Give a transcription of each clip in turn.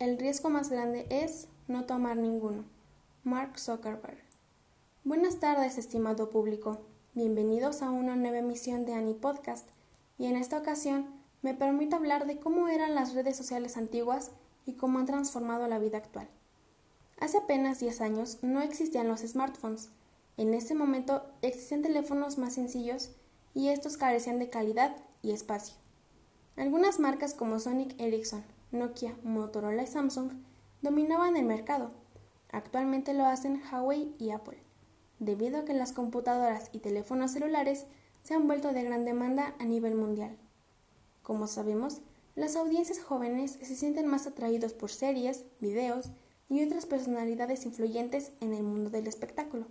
El riesgo más grande es no tomar ninguno. Mark Zuckerberg. Buenas tardes, estimado público. Bienvenidos a una nueva emisión de Annie Podcast. Y en esta ocasión me permito hablar de cómo eran las redes sociales antiguas y cómo han transformado la vida actual. Hace apenas 10 años no existían los smartphones. En ese momento existían teléfonos más sencillos y estos carecían de calidad y espacio. Algunas marcas como Sonic Ericsson, Nokia, Motorola y Samsung dominaban el mercado. Actualmente lo hacen Huawei y Apple, debido a que las computadoras y teléfonos celulares se han vuelto de gran demanda a nivel mundial. Como sabemos, las audiencias jóvenes se sienten más atraídos por series, videos y otras personalidades influyentes en el mundo del espectáculo.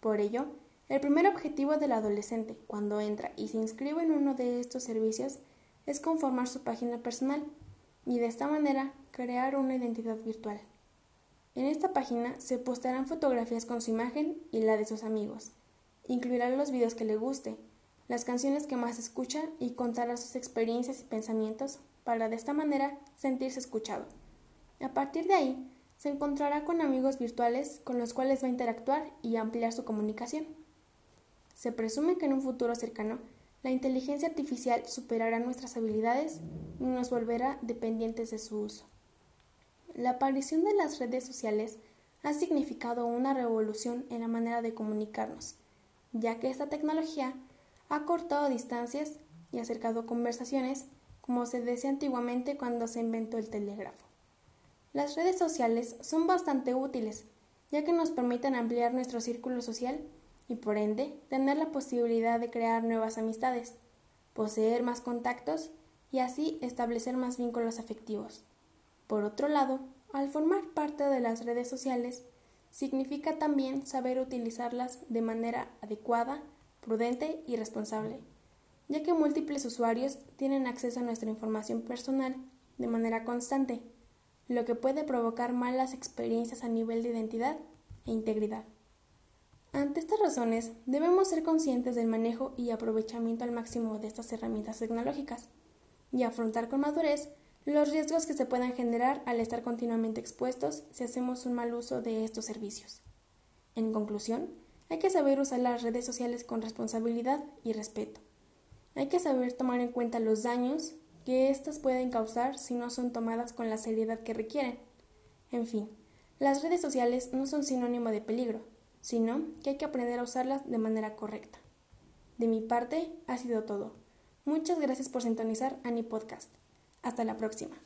Por ello, el primer objetivo del adolescente cuando entra y se inscribe en uno de estos servicios es conformar su página personal y de esta manera crear una identidad virtual. En esta página se postearán fotografías con su imagen y la de sus amigos. Incluirá los videos que le guste, las canciones que más escucha y contará sus experiencias y pensamientos para de esta manera sentirse escuchado. A partir de ahí, se encontrará con amigos virtuales con los cuales va a interactuar y ampliar su comunicación. Se presume que en un futuro cercano la inteligencia artificial superará nuestras habilidades y nos volverá dependientes de su uso. La aparición de las redes sociales ha significado una revolución en la manera de comunicarnos, ya que esta tecnología ha cortado distancias y acercado conversaciones como se decía antiguamente cuando se inventó el telégrafo. Las redes sociales son bastante útiles, ya que nos permiten ampliar nuestro círculo social y por ende tener la posibilidad de crear nuevas amistades, poseer más contactos y así establecer más vínculos afectivos. Por otro lado, al formar parte de las redes sociales, significa también saber utilizarlas de manera adecuada, prudente y responsable, ya que múltiples usuarios tienen acceso a nuestra información personal de manera constante, lo que puede provocar malas experiencias a nivel de identidad e integridad. Ante estas razones, debemos ser conscientes del manejo y aprovechamiento al máximo de estas herramientas tecnológicas y afrontar con madurez los riesgos que se puedan generar al estar continuamente expuestos si hacemos un mal uso de estos servicios. En conclusión, hay que saber usar las redes sociales con responsabilidad y respeto. Hay que saber tomar en cuenta los daños que éstas pueden causar si no son tomadas con la seriedad que requieren. En fin, las redes sociales no son sinónimo de peligro, sino que hay que aprender a usarlas de manera correcta. De mi parte, ha sido todo. Muchas gracias por sintonizar a mi podcast. Hasta la próxima.